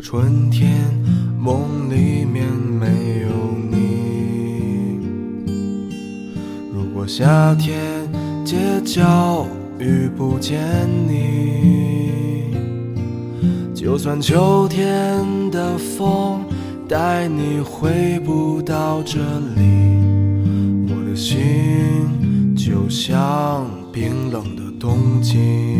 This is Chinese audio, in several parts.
春天梦里面没有你，如果夏天街角遇不见你，就算秋天的风带你回不到这里，我的心就像冰冷的冬季。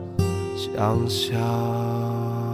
想象